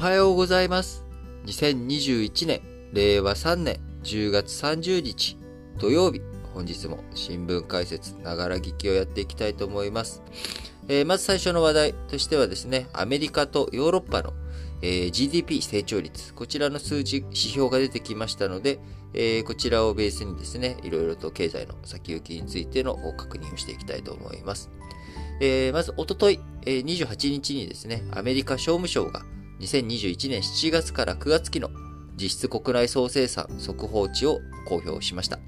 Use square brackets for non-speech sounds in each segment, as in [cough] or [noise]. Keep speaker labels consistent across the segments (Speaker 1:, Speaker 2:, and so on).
Speaker 1: はようございます。2021年、令和3年10月30日土曜日、本日も新聞解説、ながら聞きをやっていきたいと思います。えー、まず最初の話題としてはですね、アメリカとヨーロッパの、えー、GDP 成長率、こちらの数字、指標が出てきましたので、えー、こちらをベースにですね、いろいろと経済の先行きについての確認をしていきたいと思います。えー、まず、おととい、えー、28日にですね、アメリカ商務省が2021年7月から9月期の実質国内総生産速報値を公表しました。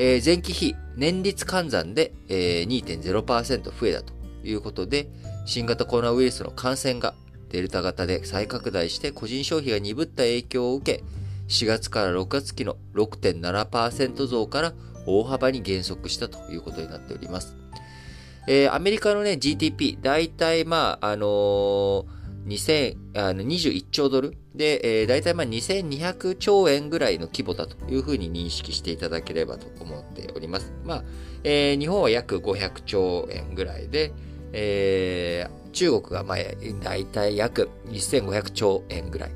Speaker 1: えー、前期比年率換算で、えー、2.0%増えたということで、新型コロナウイルスの感染がデルタ型で再拡大して個人消費が鈍った影響を受け、4月から6月期の6.7%増から大幅に減速したということになっております。えー、アメリカのね、GDP、大体まあ、あのー21兆ドルで、えー、大体まあ2200兆円ぐらいの規模だというふうに認識していただければと思っております。まあ、えー、日本は約500兆円ぐらいで、えー、中国がまあ大体約1500兆円ぐらい。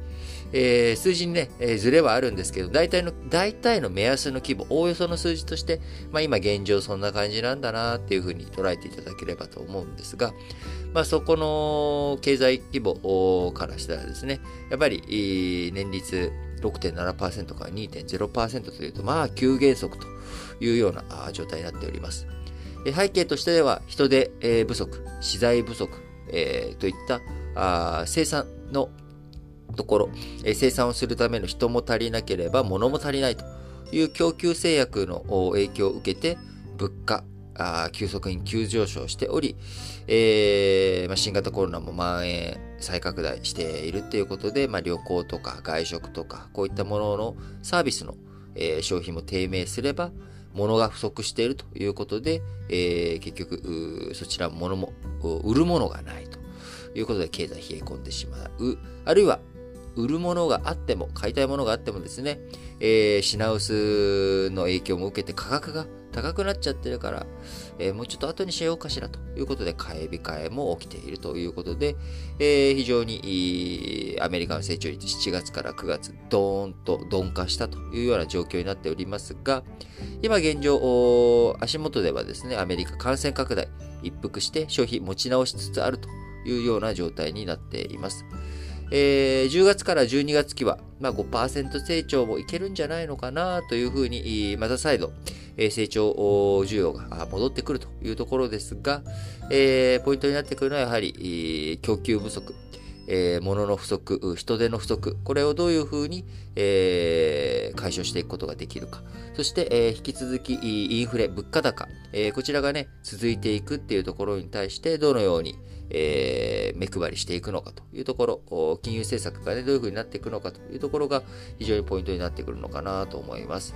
Speaker 1: えー、数字にね、えー、ずれはあるんですけど、大体の、大体の目安の規模、おおよその数字として、まあ今現状そんな感じなんだなっていうふうに捉えていただければと思うんですが、まあそこの経済規模からしたらですね、やっぱり年率6.7%から2.0%というと、まあ急減速というような状態になっております。背景としては人手不足、資材不足、えー、といった生産のところ、え生産をするための人も足りなければ物も足りないという供給制約の影響を受けて、物価、あ急速に急上昇しており、えー、まあ、新型コロナも蔓延、再拡大しているということで、まあ、旅行とか外食とか、こういったもののサービスの、えー、消費も低迷すれば、物が不足しているということで、えー、結局、そちら物も、売るものがないということで経済冷え込んでしまう。あるいは、売るものがあっても、買いたいものがあってもですね、えー、品薄の影響も受けて価格が高くなっちゃってるから、えー、もうちょっと後にしようかしらということで、買い控えも起きているということで、えー、非常にアメリカの成長率7月から9月、ドーンと鈍化したというような状況になっておりますが、今現状、足元ではですね、アメリカ感染拡大、一服して消費持ち直しつつあるというような状態になっています。えー、10月から12月期は、まあ、5%成長もいけるんじゃないのかなというふうに、また再度、えー、成長需要が戻ってくるというところですが、えー、ポイントになってくるのはやはり、供給不足、えー、物の不足、人手の不足、これをどういうふうに、えー、解消していくことができるか。そして、えー、引き続きインフレ、物価高、えー、こちらがね、続いていくっていうところに対して、どのように、えー、目配りしていくのかというところ、金融政策がね、どういうふうになっていくのかというところが非常にポイントになってくるのかなと思います。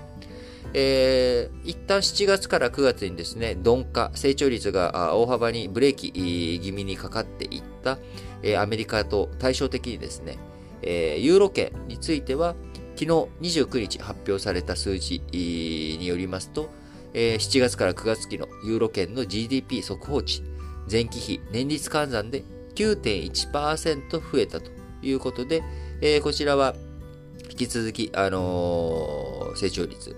Speaker 1: えー、一旦7月から9月にですね、鈍化、成長率が大幅にブレーキ気味にかかっていった、えー、アメリカと対照的にですね、えー、ユーロ圏については、昨日29日発表された数字によりますと、えー、7月から9月期のユーロ圏の GDP 速報値、前期比年率換算で9.1%増えたということで、えー、こちらは引き続き、あのー、成長率、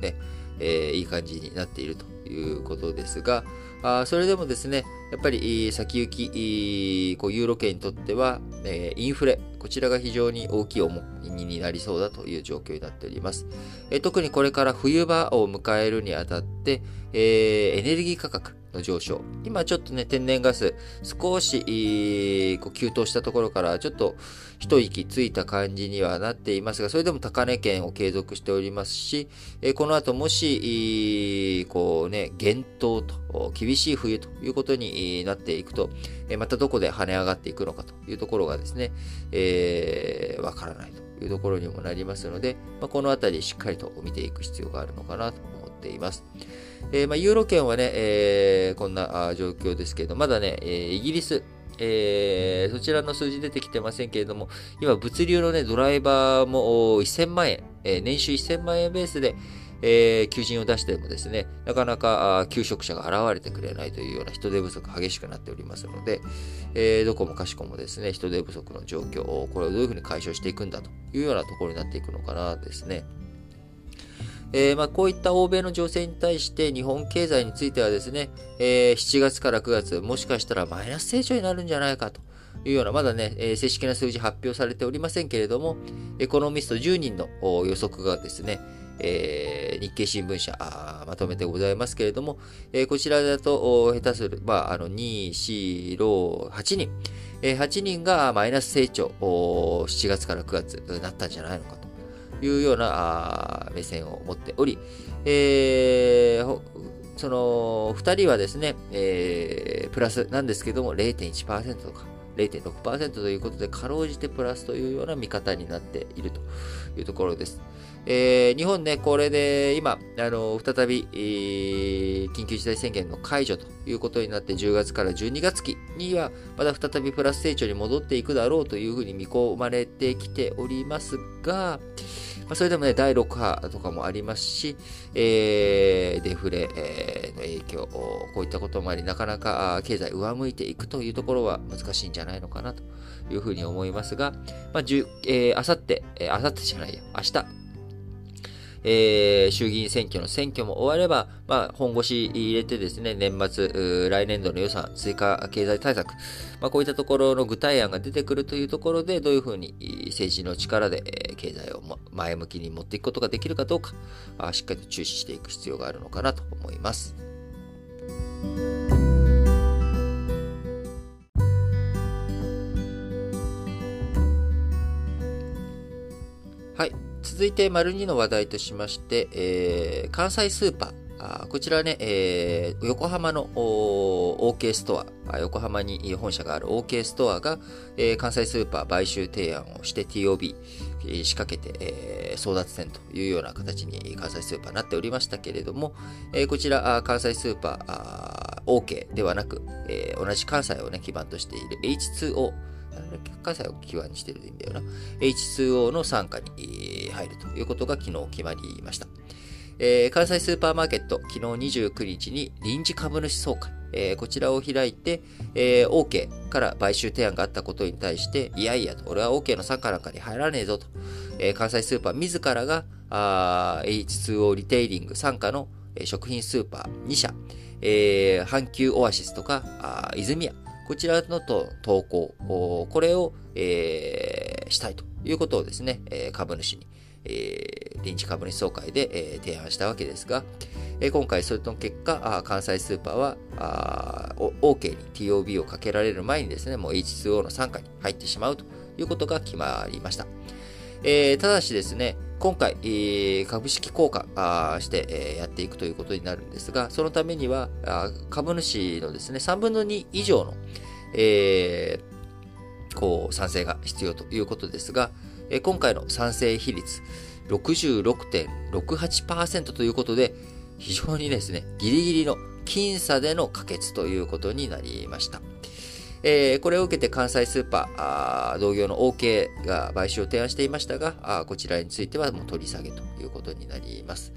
Speaker 1: ね、えー、いい感じになっているということですが、あそれでもですね、やっぱり先行き、こうユーロ圏にとっては、えー、インフレ、こちらが非常に大きい重荷になりそうだという状況になっております。えー、特にこれから冬場を迎えるにあたって、えー、エネルギー価格、の上昇。今ちょっとね、天然ガス、少し、こう急騰したところから、ちょっと一息ついた感じにはなっていますが、それでも高値圏を継続しておりますし、えこの後もし、こうね、厳冬と、厳しい冬ということになっていくと、えまたどこで跳ね上がっていくのかというところがですね、えー、わからないというところにもなりますので、まあ、このあたりしっかりと見ていく必要があるのかなと思っています。えー、まあ、ユーロ圏はね、えー、こんな状況ですけど、まだね、えー、イギリス、えー、そちらの数字出てきてませんけれども、今、物流のね、ドライバーも1000万円、えー、年収1000万円ベースで、えー、求人を出してもですね、なかなか求職者が現れてくれないというような人手不足激しくなっておりますので、えー、どこもかしこもですね、人手不足の状況を、これをどういうふうに解消していくんだというようなところになっていくのかなですね。えー、まあ、こういった欧米の情勢に対して日本経済についてはですね、えー、7月から9月、もしかしたらマイナス成長になるんじゃないかと。いうような、まだね、えー、正式な数字発表されておりませんけれども、エコノミスト10人の予測がですね、えー、日経新聞社まとめてございますけれども、えー、こちらだと、下手する、まあ、あの、2、4、6、8人、えー、8人がマイナス成長、7月から9月になったんじゃないのかと。いうような目線を持っており、えー、その2人はですね、えー、プラスなんですけども0.1%とか0.6%ということで、かろうじてプラスというような見方になっているというところです。えー、日本ね、これで今、あの、再び、えー、緊急事態宣言の解除ということになって、10月から12月期には、また再びプラス成長に戻っていくだろうというふうに見込まれてきておりますが、まあ、それでもね、第6波とかもありますし、えー、デフレ、えー、の影響、こういったこともあり、なかなか経済上向いていくというところは難しいんじゃないのかなというふうに思いますが、まあ、さって、あさってじゃないや、明日、えー、衆議院選挙の選挙も終われば、まあ、本腰入れてですね、年末、来年度の予算、追加経済対策、まあ、こういったところの具体案が出てくるというところで、どういうふうに政治の力で、経済を前向きに持っていくことができるかどうか、しっかりと注視していく必要があるのかなと思います。はい。続いて、丸2の話題としまして、えー、関西スーパー。あこちらね、えー、横浜の OK ストア、横浜に本社がある OK ストアが、えー、関西スーパー買収提案をして TOB、仕掛けて、えー、争奪戦というような形に関西スーパーになっておりましたけれども、えー、こちら関西スーパー OK ではなく、えー、同じ関西をね、基盤としている H2O、関西を基盤にしてるんだよな。H2O の傘下に入るということが昨日決まりました。えー、関西スーパーマーケット、昨日29日に臨時株主総会、えー、こちらを開いて、えー、OK から買収提案があったことに対して、いやいやと、俺は OK の傘下なんかに入らねえぞと、えー、関西スーパー自らがあ H2O リテイリング傘下の、食品スーパー2社、えー、阪急オアシスとか、あ泉屋、こちらのと投稿、これを、えー、したいということをですね、え株主に、えー、臨時株主総会で、えー、提案したわけですが、えー、今回それの結果、関西スーパーはあー OK に TOB をかけられる前にですね、もう H2O の傘下に入ってしまうということが決まりました。えー、ただしですね、今回、えー、株式交換して、えー、やっていくということになるんですが、そのためには、株主のですね、3分の2以上の、えー、こう、賛成が必要ということですが、えー、今回の賛成比率66.68%ということで、非常にですね、ギリギリの僅差での可決ということになりました。えー、これを受けて関西スーパー、同業の OK が買収を提案していましたが、あこちらについてはもう取り下げということになります。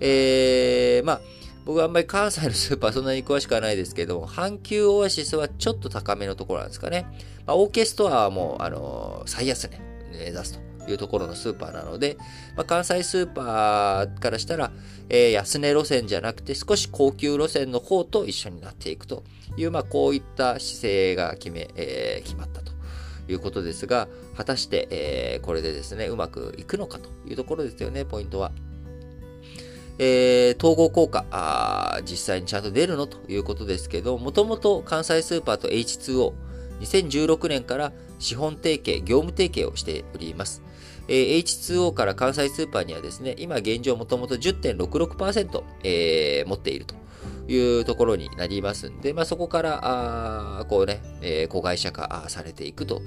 Speaker 1: えー、まあ、僕はあんまり関西のスーパー [laughs] そんなに詳しくはないですけど、阪急オアシスはちょっと高めのところなんですかね。まあ、OK ストアはもう、あのー、最安値目指すというところのスーパーなので、まあ、関西スーパーからしたら、えー、安値路線じゃなくて少し高級路線の方と一緒になっていくという、まあ、こういった姿勢が決め、えー、決まったということですが、果たして、えー、これでですね、うまくいくのかというところですよね、ポイントは。えー、統合効果あ、実際にちゃんと出るのということですけど、もともと関西スーパーと H2O、2016年から資本提携、業務提携をしております。えー、H2O から関西スーパーにはですね、今現状もともと10.66%、えー、持っているというところになりますんで、まあ、そこから、あこうね、えー、子会社化されていくと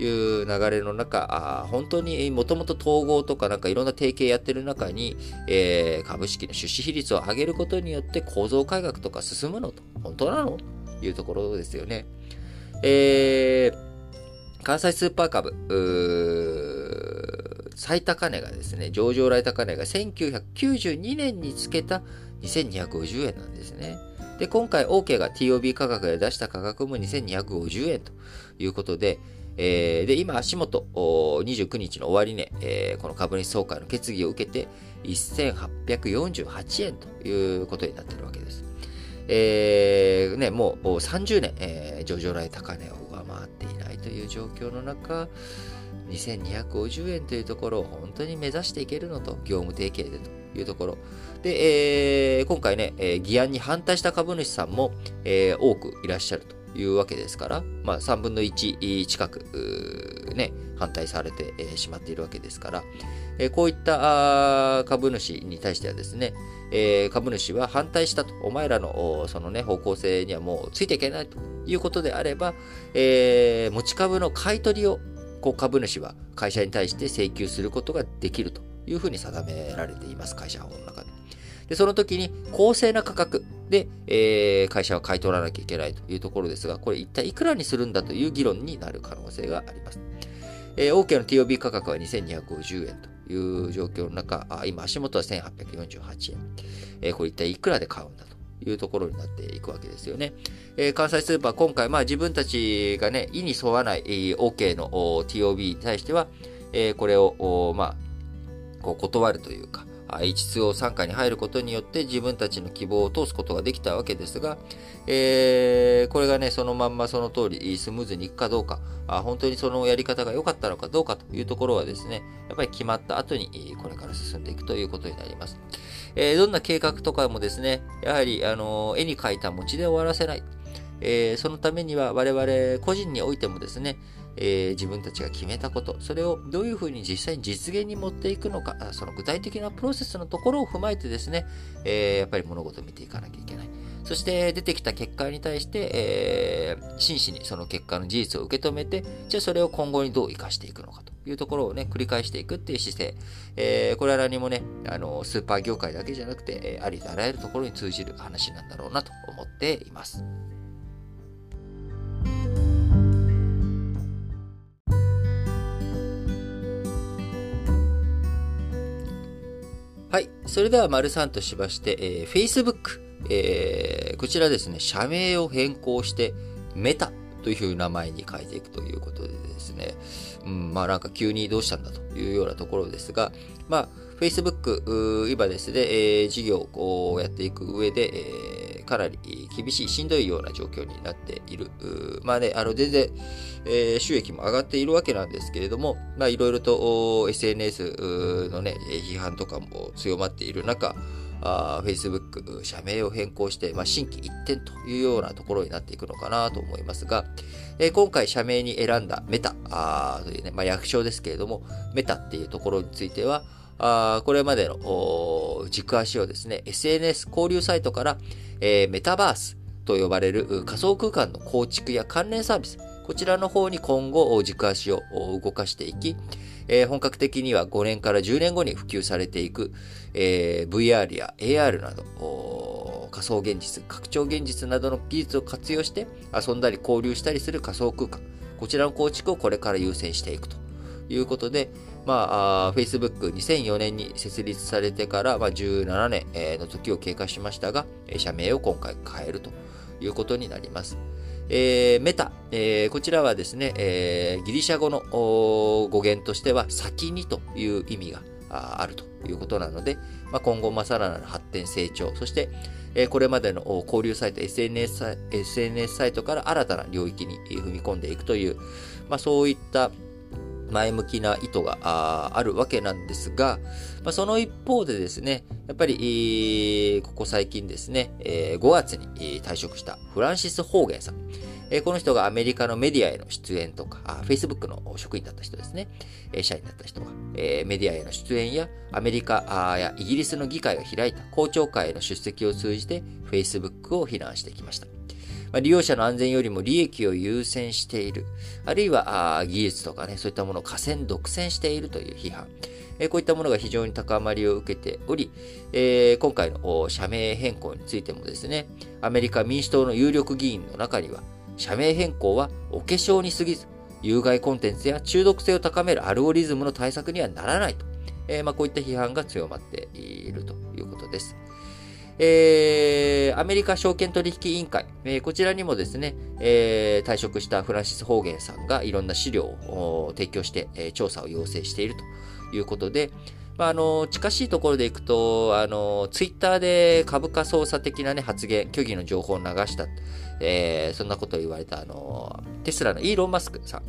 Speaker 1: いう流れの中、あ本当にもともと統合とかなんかいろんな提携やってる中に、えー、株式の出資比率を上げることによって構造改革とか進むのと、本当なのというところですよね。えー、関西スーパー株、最高値がですね、上場来高値が1992年につけた2250円なんですね。で、今回 OK が TOB 価格で出した価格も2250円ということで、えー、で、今足元29日の終値、えー、この株主総会の決議を受けて1848円ということになっているわけです。えー、ね、もう30年、えー、上場来高値を上回っていないという状況の中、2250円というところを本当に目指していけるのと、業務提携でというところ。で、えー、今回ね、えー、議案に反対した株主さんも、えー、多くいらっしゃるというわけですから、まあ、3分の1近く、ね、反対されて、えしまっているわけですから、えこういった株主に対してはですね、え株主は反対したと、お前らのそのね、方向性にはもうついていけないということであれば、え持ち株の買い取りをこう株主は会社に対して請求することができるというふうに定められています、会社法の中で。で、その時に公正な価格で、えー、会社は買い取らなきゃいけないというところですが、これ一体いくらにするんだという議論になる可能性があります。えー、OK の TOB 価格は2250円という状況の中、あ今足元は1848円。えー、これ一体いくらで買うんだというところになっていくわけですよね。えー、関西スーパー、今回、まあ自分たちがね、意に沿わない、えー、OK の TOB に対しては、えー、これを、まあ、こう断るというか、H2O 参加に入ることによって自分たちの希望を通すことができたわけですが、えー、これがね、そのまんまその通りスムーズにいくかどうか、あ本当にそのやり方が良かったのかどうかというところはですね、やっぱり決まった後にこれから進んでいくということになります。えー、どんな計画とかもですね、やはり、あの絵に描いた餅で終わらせない。えー、そのためには我々個人においてもですね、えー、自分たちが決めたこと、それをどういうふうに実際に実現に持っていくのか、その具体的なプロセスのところを踏まえてですね、えー、やっぱり物事を見ていかなきゃいけない。そして出てきた結果に対して、えー、真摯にその結果の事実を受け止めて、じゃあそれを今後にどう活かしていくのかというところをね、繰り返していくっていう姿勢。えー、これは何もね、あの、スーパー業界だけじゃなくて、ありとあらゆるところに通じる話なんだろうなと思っています。はい。それでは、丸3としまして、えー、Facebook。えー、こちらですね、社名を変更して、メタという名前に変えていくということでですね、うん、まあなんか急にどうしたんだというようなところですが、まあ、Facebook、今ですね、えー、事業をやっていく上で、えー、かなり厳しい、しんどいような状況になっている。まあね、あの、全然、えー、収益も上がっているわけなんですけれども、まあ、いろいろと SNS のね、批判とかも強まっている中、あ Facebook、社名を変更して、まあ、新規一転というようなところになっていくのかなと思いますが、えー、今回社名に選んだメタあというね、まあ、略称ですけれども、メタっていうところについては、あこれまでの軸足をですね、SNS 交流サイトから、えー、メタバースと呼ばれる仮想空間の構築や関連サービス、こちらの方に今後軸足を動かしていき、えー、本格的には5年から10年後に普及されていく、えー、VR や AR など、仮想現実、拡張現実などの技術を活用して遊んだり交流したりする仮想空間、こちらの構築をこれから優先していくということで、まあ、Facebook 2004年に設立されてから、まあ、17年の時を経過しましたが、社名を今回変えるということになります。えー、メタ、えー、こちらはですね、えー、ギリシャ語の語源としては先にという意味があるということなので、まあ、今後、まさらなる発展、成長、そして、えー、これまでの交流サイト、SNS, SNS サイトから新たな領域に踏み込んでいくという、まあ、そういった前向きな意図があるわけなんですが、まあ、その一方でですね、やっぱり、ここ最近ですね、え5月に退職したフランシス・ホーゲンさん。えこの人がアメリカのメディアへの出演とか、Facebook の職員だった人ですね、え社員だった人が、えメディアへの出演や、アメリカやイギリスの議会が開いた公聴会への出席を通じて、Facebook を非難してきました。まあ、利用者の安全よりも利益を優先している。あるいはあ技術とかね、そういったものを河川独占しているという批判。えこういったものが非常に高まりを受けており、えー、今回の社名変更についてもですね、アメリカ民主党の有力議員の中には、社名変更はお化粧に過ぎず、有害コンテンツや中毒性を高めるアルゴリズムの対策にはならないと。えー、まあ、こういった批判が強まっているということです。えー、アメリカ証券取引委員会、えー、こちらにもですね、えー、退職したフランシス・ホーゲンさんがいろんな資料を提供して、え、調査を要請しているということで、まあ、あの、近しいところでいくと、あの、ツイッターで株価操作的なね、発言、虚偽の情報を流した、え、そんなことを言われた、あの、テスラのイーロン・マスクさん。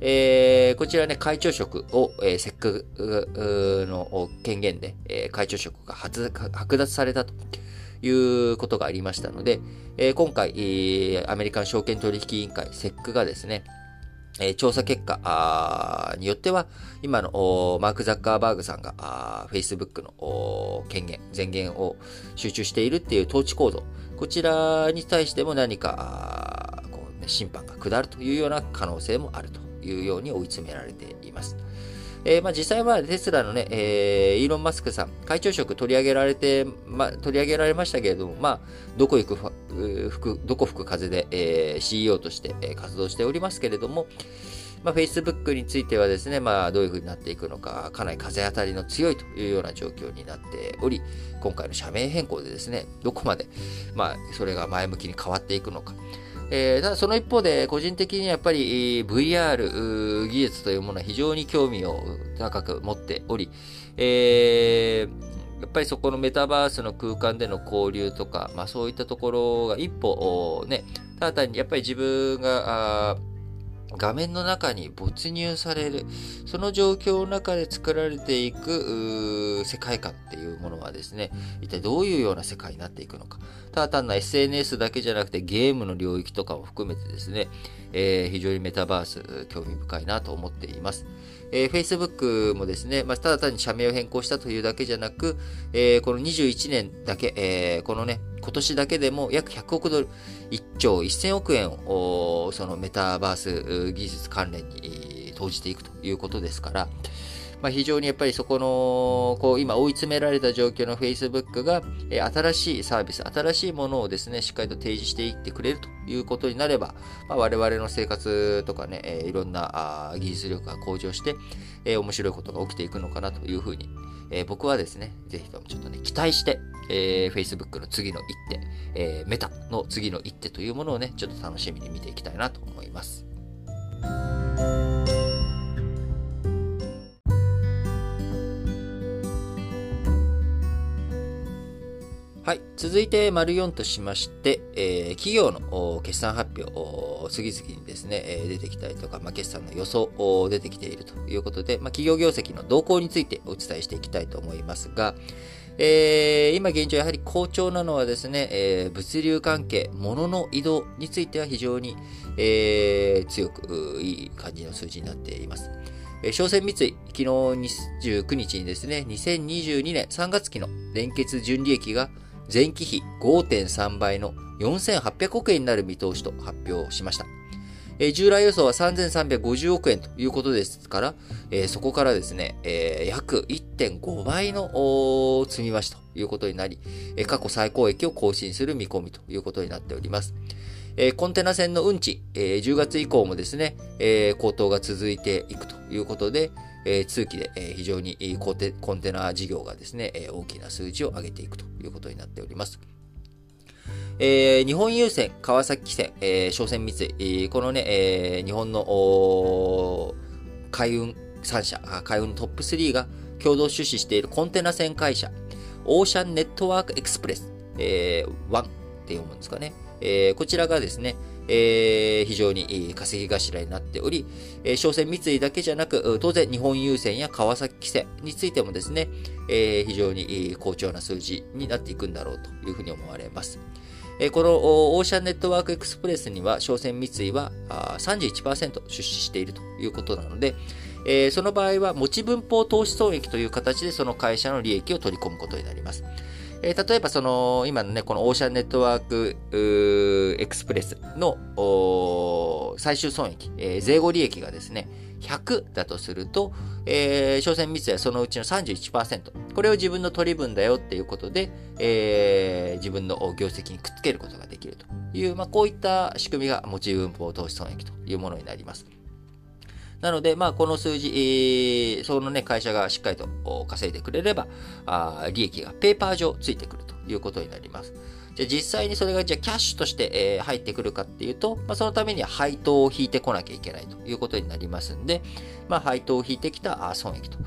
Speaker 1: えー、こちらね、会長職を、えー、せっかくの権限で、えー、会長職が剥奪されたということがありましたので、えー、今回、えー、アメリカン証券取引委員会、セックがですね、えー、調査結果によっては、今のマーク・ザッカーバーグさんが Facebook の権限、前言を集中しているっていう統治構造、こちらに対しても何かこう、ね、審判が下るというような可能性もあると。いうように追い詰められています。えー、まあ、実際はテスラのね、えー、イーロン・マスクさん、会長職取り上げられて、まあ、取り上げられましたけれども、まあ、どこ行く、吹く、どこ吹く風で、えー、CEO として、活動しておりますけれども、まあ、Facebook についてはですね、まあ、どういう風になっていくのか、かなり風当たりの強いというような状況になっており、今回の社名変更でですね、どこまで、まあ、それが前向きに変わっていくのか、えー、ただその一方で、個人的にやっぱり VR 技術というものは非常に興味を高く持っており、えー、やっぱりそこのメタバースの空間での交流とか、まあそういったところが一歩ね、ただ単にやっぱり自分が、画面の中に没入される、その状況の中で作られていく世界観っていうものはですね、一体どういうような世界になっていくのか。ただ単な SNS だけじゃなくてゲームの領域とかも含めてですね、えー、非常にメタバース興味深いなと思っています。えー、Facebook もですね、まあ、ただ単に社名を変更したというだけじゃなく、えー、この21年だけ、えー、このね、今年だけでも約100億ドル、1兆1000億円を、そのメタバース技術関連に投じていくということですから、まあ、非常にやっぱりそこの、こう、今追い詰められた状況の Facebook が、え新しいサービス、新しいものをですね、しっかりと提示していってくれるということになれば、まあ、我々の生活とかね、えいろんなあ技術力が向上して、え面白いことが起きていくのかなというふうに、え僕はですね、ぜひともちょっとね、期待して、えー、Facebook の次の一手、えー、メタの次の一手というものをね、ちょっと楽しみに見ていきたいなと思います。はい。続いて、丸4としまして、えー、企業の決算発表、次々にですね、えー、出てきたりとか、まあ、決算の予想出てきているということで、まあ、企業業績の動向についてお伝えしていきたいと思いますが、えー、今現状やはり好調なのはですね、えー、物流関係、物の移動については非常に、えー、強くいい感じの数字になっています。えー、商船三井、昨日29日にですね、2022年3月期の連結純利益が前期比5.3倍の4800億円になる見通しと発表しました。えー、従来予想は3350億円ということですから、えー、そこからですね、えー、約1.5倍の積み増しということになり、え過去最高益を更新する見込みということになっております。えコンテナ船の運賃、え10月以降もですね、え高騰が続いていくということで、え通期で、え非常にコンテナ事業がですね、え大きな数字を上げていくということになっております。えー、日本郵船、川崎線、えー、商船三井、このね、えー、日本の海運3社、海運トップ3が共同出資しているコンテナ船会社、オーシャンネットワークエクスプレス、えー、1って読むんですかね。えー、こちらがですね、えー、非常に稼ぎ頭になっており、え、商船三井だけじゃなく、当然日本郵船や川崎線についてもですね、え、非常に好調な数字になっていくんだろうというふうに思われます。このオーシャンネットワークエクスプレスには、商船三井は31%出資しているということなので、その場合は持ち分法投資損益という形でその会社の利益を取り込むことになります。え例えばその、今のね、このオーシャンネットワークエクスプレスの最終損益、え税後利益がですね、100だとすると、えー、商船三井はそのうちの31%。これを自分の取り分だよっていうことで、えー、自分の業績にくっつけることができるという、まあ、こういった仕組みが持ち分法投資損益というものになります。なので、まあ、この数字、えー、そのね、会社がしっかりと稼いでくれれば、あ利益がペーパー上ついてくるということになります。じゃ実際にそれがじゃキャッシュとして、えー、入ってくるかっていうと、まあ、そのためには配当を引いてこなきゃいけないということになりますんで、まあ、配当を引いてきた損益と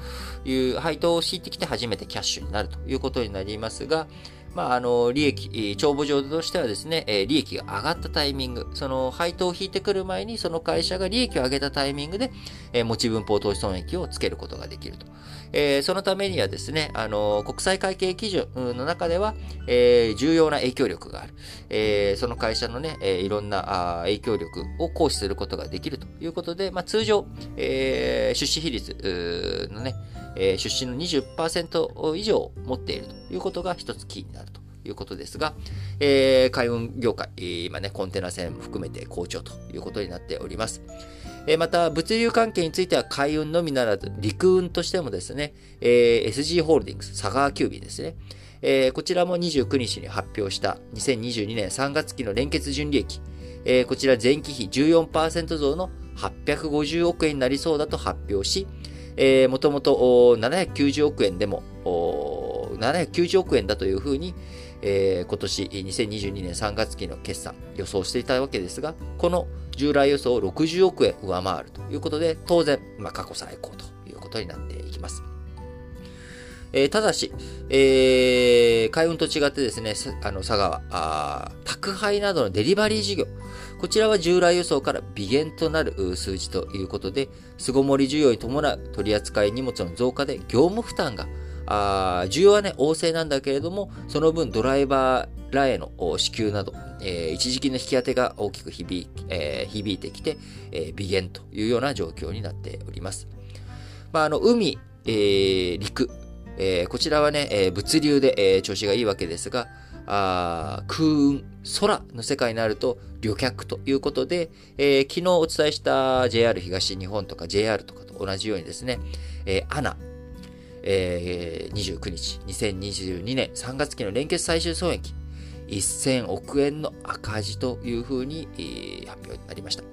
Speaker 1: いう、配当を引いてきて初めてキャッシュになるということになりますが、まあ、あの、利益、帳簿上としてはですね、利益が上がったタイミング、その配当を引いてくる前に、その会社が利益を上げたタイミングで、持ち分法投資損益をつけることができると。えー、そのためにはですね、あの、国際会計基準の中では、えー、重要な影響力がある。えー、その会社のね、えー、いろんなあ影響力を行使することができるということで、まあ、通常、えー、出資比率のね、えー、出資の20%以上持っているということが一つキーになるということですが、えー、海運業界、今ね、コンテナ船含めて好調ということになっております。えまた、物流関係については海運のみならず、陸運としてもですね、えー、SG ホールディングス、佐川急便ですね。えー、こちらも29日に発表した2022年3月期の連結純利益。えー、こちら前期比14%増の850億円になりそうだと発表し、えー、もともと790億円でも、790億円だというふうに、えー、今年2022年3月期の決算予想していたわけですが、この従来予想を60億円上回るということで、当然、まあ、過去最高ということになっていきます。えー、ただし、えー、海運と違ってですね、あの、佐川あ、宅配などのデリバリー事業、こちらは従来予想から微減となる数字ということで、巣ごもり需要に伴う取扱い荷物の増加で業務負担があ需要はね、旺盛なんだけれども、その分ドライバーらへの支給など、えー、一時金の引き当てが大きく響,、えー、響いてきて、えー、微減というような状況になっております。まあ、あの、海、えー、陸、えー、こちらはね、えー、物流で、えー、調子がいいわけですが、あ空運、空の世界になると旅客ということで、えー、昨日お伝えした JR 東日本とか JR とかと同じようにですね、えー、アナ、えー、29日、2022年3月期の連結最終損益、1000億円の赤字というふうに、えー、発表になりました。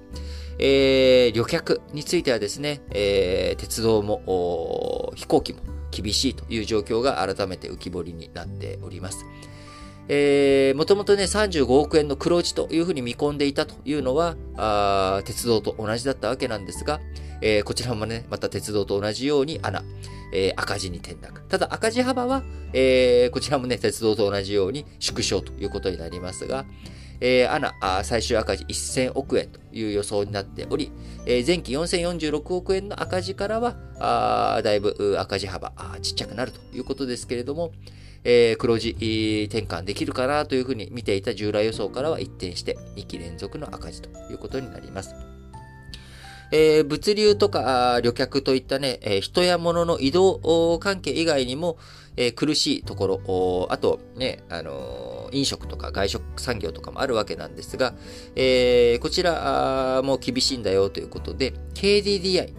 Speaker 1: えー、旅客についてはですね、えー、鉄道も、飛行機も厳しいという状況が改めて浮き彫りになっております。えー、もともとね、35億円の黒字というふうに見込んでいたというのは、あ鉄道と同じだったわけなんですが、えー、こちらもね、また鉄道と同じように穴、えー、赤字に転落。ただ赤字幅は、えー、こちらもね、鉄道と同じように縮小ということになりますが、えー、アナ、最終赤字1000億円という予想になっており、えー、前期4046億円の赤字からは、あだいぶ赤字幅ちっちゃくなるということですけれども、えー、黒字転換できるかなというふうに見ていた従来予想からは一転して2期連続の赤字ということになります。えー、物流とか旅客といったね、えー、人や物の移動関係以外にも、えー、苦しいところ、あとね、あの飲食とか外食産業とかもあるわけなんですが、えこちらも厳しいんだよということで、KDDI、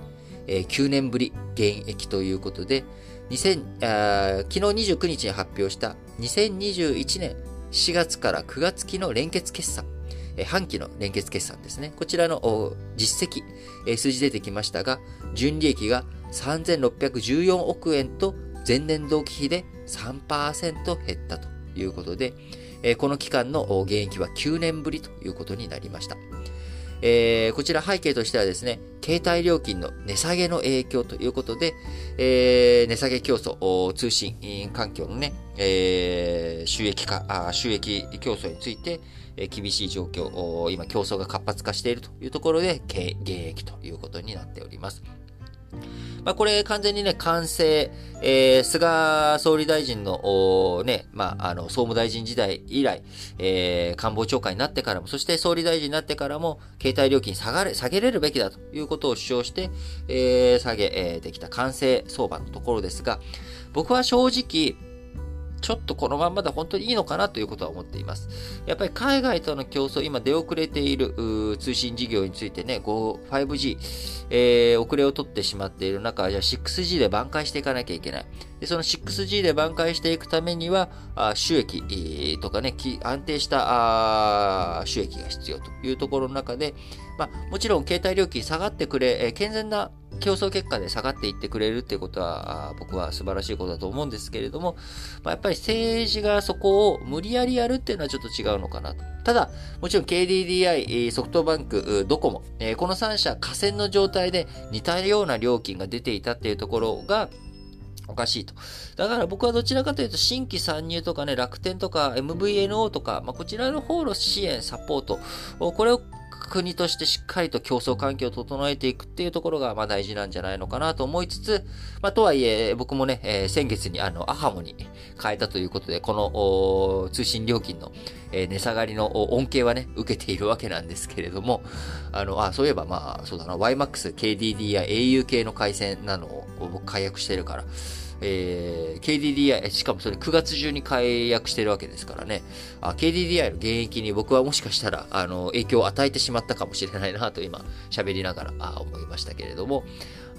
Speaker 1: え9年ぶり現役ということで、2000昨日29日に発表した2021年4月から9月期の連結決算。半期の連結決算ですね。こちらの実績、数字出てきましたが、純利益が3614億円と前年同期比で3%減ったということで、この期間の減益は9年ぶりということになりました。こちら背景としてはですね、携帯料金の値下げの影響ということで、えー、値下げ競争、通信環境のね、えー、収益化、収益競争について、え厳しい状況、今競争が活発化しているというところで、減益ということになっております。まあ、これ完全にね、完成、えー、菅総理大臣の、ね、まあ、あの、総務大臣時代以来、えー、官房長官になってからも、そして総理大臣になってからも、携帯料金下がれ、下げれるべきだということを主張して、えー、下げえできた完成相場のところですが、僕は正直、ちょっとこのまんまで本当にいいのかなということは思っています。やっぱり海外との競争、今出遅れている通信事業についてね、5G、えー、遅れを取ってしまっている中、じゃあ 6G で挽回していかなきゃいけない。でその 6G で挽回していくためには、収益とかね、安定した収益が必要というところの中で、まあ、もちろん携帯料金下がってくれ、健全な競争結果で下がっていってくれるっていうことは、僕は素晴らしいことだと思うんですけれども、まあ、やっぱり政治がそこを無理やりやるっていうのはちょっと違うのかなと。ただ、もちろん KDDI、ソフトバンク、ドコモ、この3社、河川の状態で似たような料金が出ていたっていうところが、おかしいと。だから僕はどちらかというと新規参入とかね、楽天とか MVNO とか、まあ、こちらの方の支援、サポート、これを国としてしっかりと競争環境を整えていくっていうところが、まあ大事なんじゃないのかなと思いつつ、まあとはいえ、僕もね、えー、先月にあの、アハモに変えたということで、この通信料金の、えー、値下がりの恩恵はね、受けているわけなんですけれども、あの、あ、そういえばまあ、そうだな、YMAX、KDD や au 系の回線なのを僕解約してるから、えー、KDDI、しかもそれ9月中に解約してるわけですからね、KDDI の現役に僕はもしかしたら、あの、影響を与えてしまったかもしれないなと今、喋りながらあ思いましたけれども、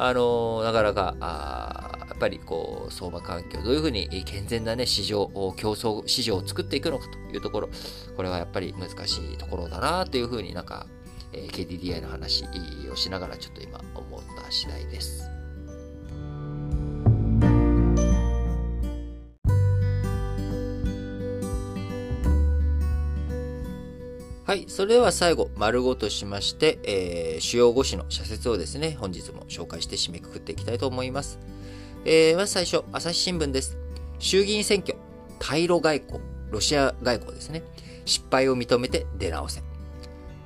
Speaker 1: あの、なかなか、あやっぱりこう、相場環境、どういうふうに健全なね、市場、競争市場を作っていくのかというところ、これはやっぱり難しいところだなというふうになんか、えー、KDDI の話をしながらちょっと今思った次第です。はい。それでは最後、丸ごとしまして、えー、主要5紙の社説をですね、本日も紹介して締めくくっていきたいと思います。えー、まず最初、朝日新聞です。衆議院選挙、対ロ外交、ロシア外交ですね。失敗を認めて出直せ。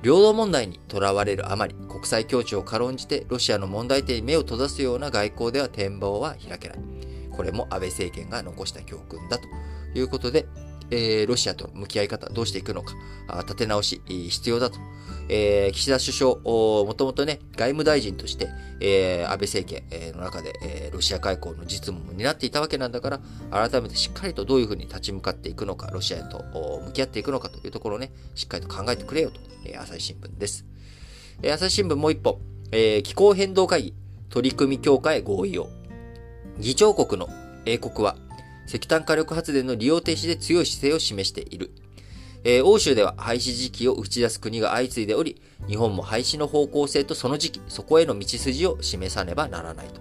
Speaker 1: 領土問題にとらわれるあまり、国際協調を軽んじてロシアの問題点に目を閉ざすような外交では展望は開けない。これも安倍政権が残した教訓だということで、えー、ロシアとの向き合い方、どうしていくのか、立て直し、必要だと。えー、岸田首相、もともとね、外務大臣として、えー、安倍政権の中で、えー、ロシア外交の実務を担っていたわけなんだから、改めてしっかりとどういうふうに立ち向かっていくのか、ロシアと向き合っていくのかというところをね、しっかりと考えてくれよと、えー、朝日新聞です。えー、朝日新聞もう一本、えー、気候変動会議、取り組み強化へ合意を。議長国の英国は、石炭火力発電の利用停止で強い姿勢を示している。えー、欧州では廃止時期を打ち出す国が相次いでおり、日本も廃止の方向性とその時期、そこへの道筋を示さねばならないと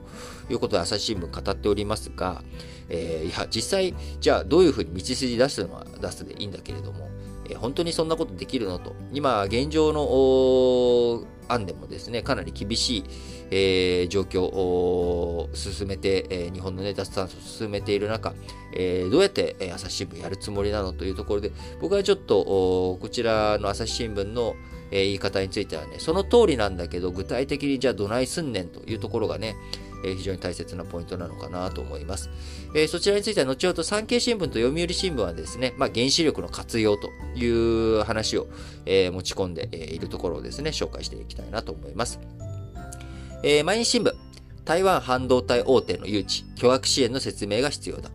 Speaker 1: いうことで朝日新聞語っておりますが、えー、いや、実際、じゃあどういうふうに道筋出すのは出すでいいんだけれども、本当にそんなことできるのと、今、現状の案でもですね、かなり厳しい、えー、状況を進めて、えー、日本のね、脱炭素を進めている中、えー、どうやって、朝日新聞やるつもりなのというところで、僕はちょっと、こちらの朝日新聞の、言い方についてはね、その通りなんだけど、具体的にじゃあどないすんねんというところがね、え非常に大切なポイントなのかなと思います。えそちらについては後ほど産経新聞と読売新聞はですね、まあ、原子力の活用という話を、え持ち込んでいるところをですね、紹介していきたいなと思います。え、毎日新聞、台湾半導体大手の誘致、巨額支援の説明が必要だ。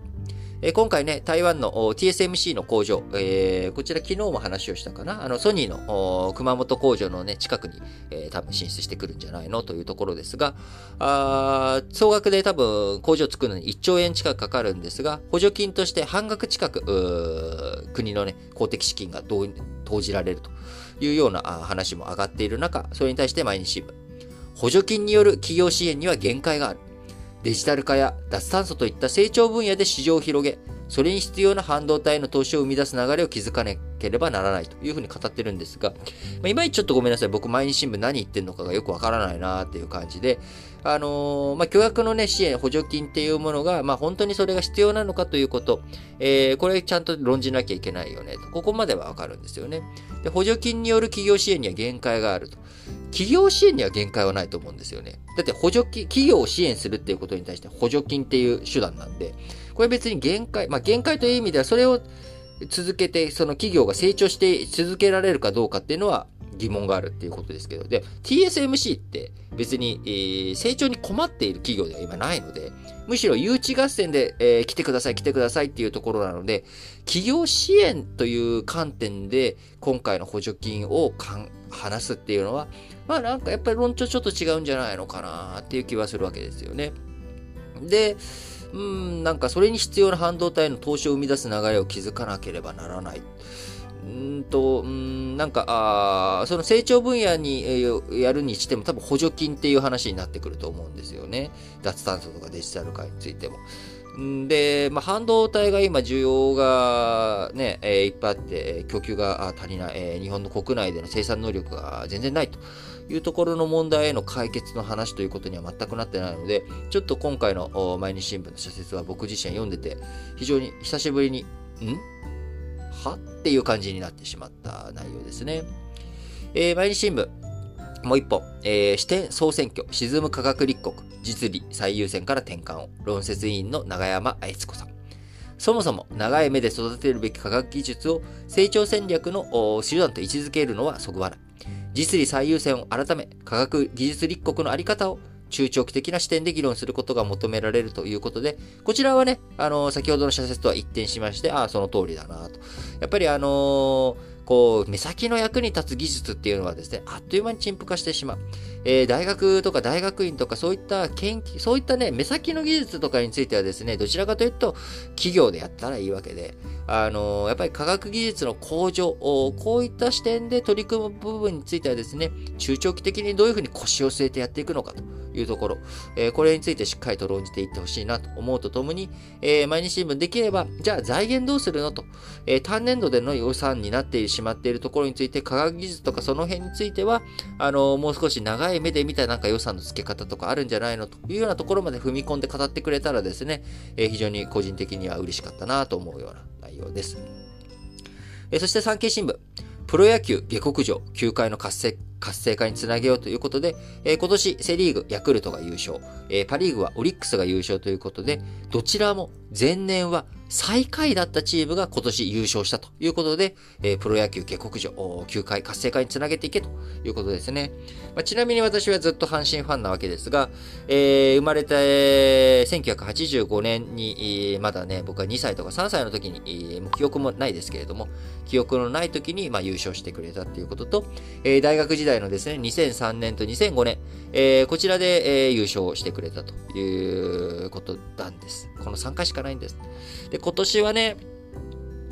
Speaker 1: え、今回ね、台湾の TSMC の工場、えー、こちら昨日も話をしたかな、あのソニーの熊本工場のね、近くに、えー、多分進出してくるんじゃないの？というところですが、あ総額で多分工場作るのに1兆円近くかかるんですが、補助金として半額近く、国のね、公的資金が投じられるというような話も上がっている中、それに対して毎日新聞、補助金による企業支援には限界がある。デジタル化や脱炭素といった成長分野で市場を広げ、それに必要な半導体の投資を生み出す流れを築かねければならないというふうに語ってるんですが、まあ、いまいちちょっとごめんなさい。僕、毎日新聞何言ってんのかがよくわからないなっていう感じで、あのー、まあ、巨額のね、支援、補助金っていうものが、まあ、本当にそれが必要なのかということ、えー、これちゃんと論じなきゃいけないよねと。ここまではわかるんですよね。で、補助金による企業支援には限界があると。企業支援には限界はないと思うんですよね。だって補助金、企業を支援するっていうことに対して補助金っていう手段なんで、これ別に限界、まあ限界という意味ではそれを続けて、その企業が成長して続けられるかどうかっていうのは疑問があるっていうことですけど、で、TSMC って別に、えー、成長に困っている企業では今ないので、むしろ誘致合戦で、えー、来てください、来てくださいっていうところなので、企業支援という観点で今回の補助金を話すっていうのは、まあなんかやっぱり論調ちょっと違うんじゃないのかなっていう気はするわけですよね。で、うん、なんかそれに必要な半導体の投資を生み出す流れを築かなければならない。うんと、うん、なんか、あその成長分野に、えー、やるにしても多分補助金っていう話になってくると思うんですよね。脱炭素とかデジタル化についても。で、まあ、半導体が今需要がね、えー、いっぱいあって、供給が足りない、えー、日本の国内での生産能力が全然ないというところの問題への解決の話ということには全くなってないので、ちょっと今回の毎日新聞の社説は僕自身読んでて、非常に久しぶりに、ん？は？っていう感じになってしまった内容ですね。えー、毎日新聞、もう一本、えー、視点総選挙、沈む科学立国、実利最優先から転換を、論説委員の長山悦子さん。そもそも長い目で育てるべき科学技術を成長戦略の手段と位置づけるのはそぐわない。実利最優先を改め、科学技術立国のあり方を中長期的な視点で議論することが求められるということで、こちらはね、あの、先ほどの社説とは一転しまして、ああ、その通りだなと。やっぱりあのーこう、目先の役に立つ技術っていうのはですね、あっという間に陳腐化してしまう。えー、大学とか大学院とかそういった研究、そういったね、目先の技術とかについてはですね、どちらかというと、企業でやったらいいわけで、あのー、やっぱり科学技術の向上を、こういった視点で取り組む部分についてはですね、中長期的にどういうふうに腰を据えてやっていくのかというところ、えー、これについてしっかりと論じていってほしいなと思うとともに、え毎日新聞できれば、じゃあ財源どうするのと、え単年度での予算になっているしまっているところについて、科学技術とかその辺については、あのもう少し長い目で見たなんか予算の付け方とかあるんじゃないのというようなところまで踏み込んで語ってくれたらですね、えー、非常に個人的には嬉しかったなと思うような内容です。えー、そして産経新聞。プロ野球下克上、球界の活性活性化につなげようということで、えー、今年セリーグ、ヤクルトが優勝、えー、パリーグはオリックスが優勝ということで、どちらも前年は最下位だったチームが今年優勝したということで、えー、プロ野球下克上、球界活性化につなげていけということですね。まあ、ちなみに私はずっと阪神ファンなわけですが、えー、生まれた、えー、1985年に、えー、まだね、僕は2歳とか3歳の時に、えー、もう記憶もないですけれども、記憶のない時に、まあ、優勝してくれたっていうことと、えー、大学時代のですね、2003年と2005年、えー、こちらで、えー、優勝してくれたということなんです。この3回しかないんです。で、今年はね、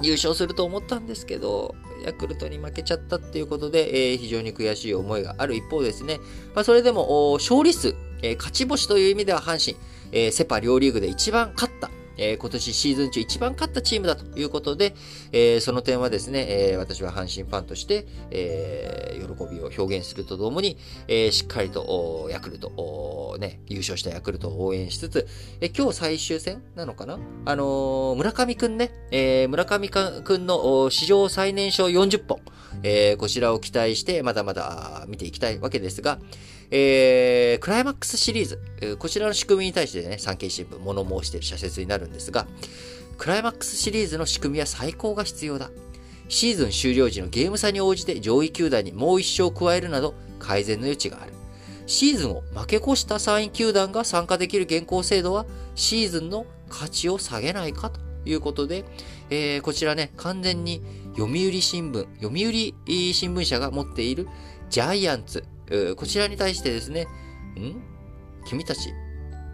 Speaker 1: 優勝すると思ったんですけど、ヤクルトに負けちゃったっていうことで、えー、非常に悔しい思いがある一方ですね、まあ、それでも勝利数、えー、勝ち星という意味では阪神、えー、セパ両リーグで一番勝ったえー、今年シーズン中一番勝ったチームだということで、えー、その点はですね、えー、私は阪神ファンとして、え喜びを表現するとともに、えしっかりとヤクルト、ね、優勝したヤクルトを応援しつつ、え今日最終戦なのかな？あの村上くんね、え村上くんの史上最年少40本、えこちらを期待してまだまだ見ていきたいわけですが、えー、クライマックスシリーズ、えー、こちらの仕組みに対してね、産経新聞物申している社説になるんですが、クライマックスシリーズの仕組みは最高が必要だ。シーズン終了時のゲーム差に応じて上位球団にもう一勝加えるなど改善の余地がある。シーズンを負け越した3位球団が参加できる現行制度はシーズンの価値を下げないかということで、えー、こちらね、完全に読売新聞、読売新聞社が持っているジャイアンツ、こちらに対してですね、ん？君たち、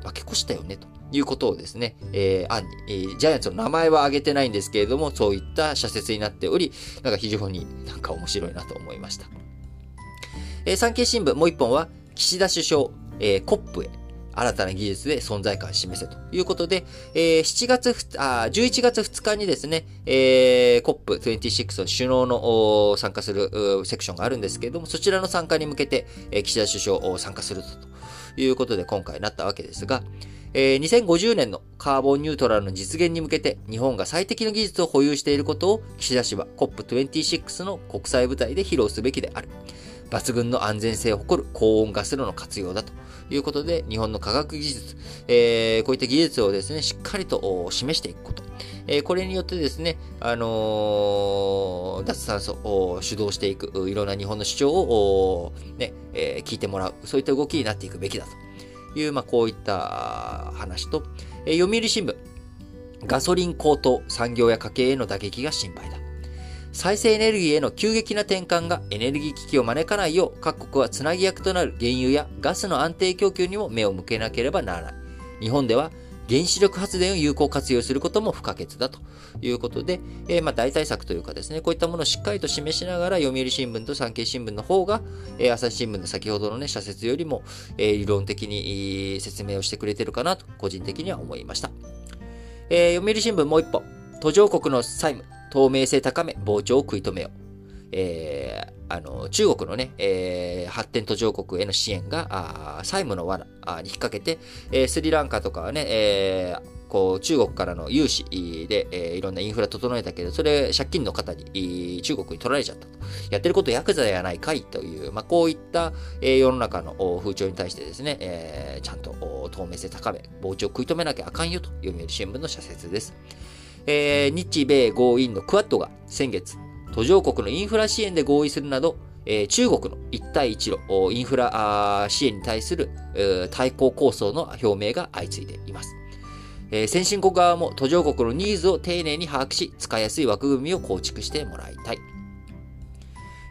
Speaker 1: 負け越したよね、ということをですね、えー、案に、えー、ジャイアンツの名前は挙げてないんですけれども、そういった社説になっており、なんか非常になんか面白いなと思いました。えー、産経新聞もう一本は、岸田首相、えー、コップへ、新たな技術で存在感を示せということで、えー、7月あ、11月2日にですね、えー、COP26 の首脳の参加するセクションがあるんですけれども、そちらの参加に向けて、えー、岸田首相を参加するということで今回なったわけですが、えー、2050年のカーボンニュートラルの実現に向けて日本が最適の技術を保有していることを岸田氏は COP26 の国際舞台で披露すべきである。抜群の安全性を誇る高温ガス炉の活用だということで、日本の科学技術、えー、こういった技術をですね、しっかりと示していくこと。えー、これによってですね、あのー、脱炭素を主導していく、いろんな日本の主張を、ね、えー、聞いてもらう、そういった動きになっていくべきだという、まあ、こういった話と、えー、読売新聞、ガソリン高騰、産業や家計への打撃が心配だ。再生エネルギーへの急激な転換がエネルギー危機を招かないよう各国はつなぎ役となる原油やガスの安定供給にも目を向けなければならない。日本では原子力発電を有効活用することも不可欠だということで、えー、まあ代替策というかですね、こういったものをしっかりと示しながら、読売新聞と産経新聞の方が、えー、朝日新聞の先ほどのね、社説よりも、えー、理論的に説明をしてくれてるかなと、個人的には思いました。えー、読売新聞もう一歩、途上国の債務、透明性高め、膨張を食い止めよう。えー、あの、中国のね、えー、発展途上国への支援が、あ債務の罠に引っ掛けて、えー、スリランカとかはね、えー、こう、中国からの融資で、えー、いろんなインフラ整えたけど、それ借金の方に、中国に取られちゃったと。やってることヤクザやないかいという、まあ、こういった、えー、世の中の風潮に対してですね、えー、ちゃんと透明性高め、膨張を食い止めなきゃあかんよと読売新聞の社説です。えー、日米豪印のクワッドが先月、途上国のインフラ支援で合意するなど、えー、中国の一帯一路インフラ支援に対する、えー、対抗構想の表明が相次いでいます。えー、先進国側も途上国のニーズを丁寧に把握し、使いやすい枠組みを構築してもらいたい。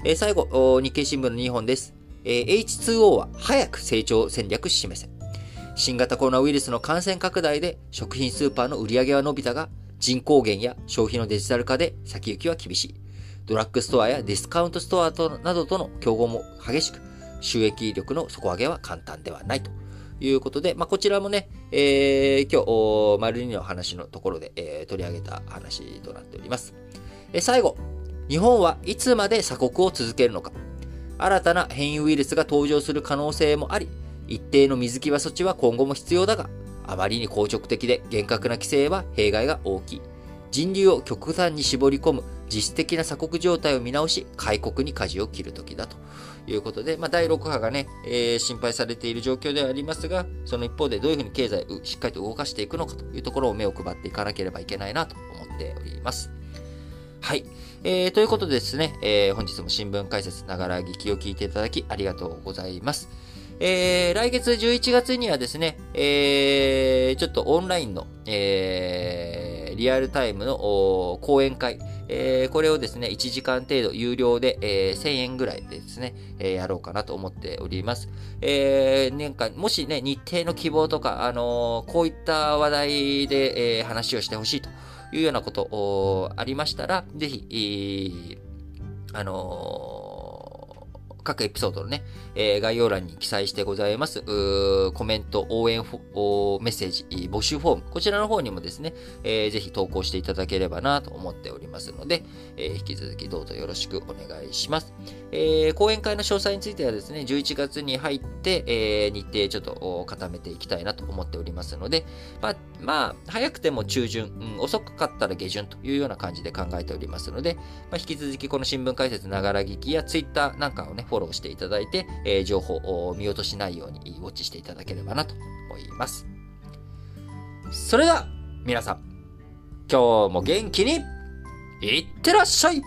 Speaker 1: えー、最後、日経新聞の2本です。えー、H2O は早く成長戦略示せ。新型コロナウイルスの感染拡大で食品スーパーの売り上げは伸びたが、人口減や消費のデジタル化で先行きは厳しい。ドラッグストアやディスカウントストアとなどとの競合も激しく、収益力の底上げは簡単ではないということで、まあ、こちらもね、えー、今日、丸二の話のところで、えー、取り上げた話となっております。え、最後、日本はいつまで鎖国を続けるのか。新たな変異ウイルスが登場する可能性もあり、一定の水際措置は今後も必要だが、あまりに硬直的で厳格な規制は弊害が大きい。人流を極端に絞り込む実質的な鎖国状態を見直し、開国に舵を切るときだということで、まあ、第6波がね、えー、心配されている状況ではありますが、その一方でどういうふうに経済をしっかりと動かしていくのかというところを目を配っていかなければいけないなと思っております。はい。えー、ということでですね、えー、本日も新聞解説ながら聞きを聞いていただきありがとうございます。えー、来月11月にはですね、えー、ちょっとオンラインの、えー、リアルタイムの講演会、えー、これをですね、1時間程度有料で、えー、1000円ぐらいでですね、えー、やろうかなと思っております。えー、年間、もしね、日程の希望とか、あの、こういった話題で、え、話をしてほしいというようなことありましたら、ぜひ、あの各エピソードのね、えー、概要欄に記載してございます、コメント、応援メッセージ、募集フォーム、こちらの方にもですね、えー、ぜひ投稿していただければなと思っておりますので、えー、引き続きどうぞよろしくお願いします。えー、講演会の詳細についてはですね、11月に入って、えー、日程ちょっと固めていきたいなと思っておりますので、まあ、まあ、早くても中旬、うん、遅かったら下旬というような感じで考えておりますので、まあ、引き続きこの新聞解説ながら聞きやツイッターなんかをね、フォローしていただいて、えー、情報を見落としないようにウォッチしていただければなと思います。それでは、皆さん、今日も元気にいってらっしゃい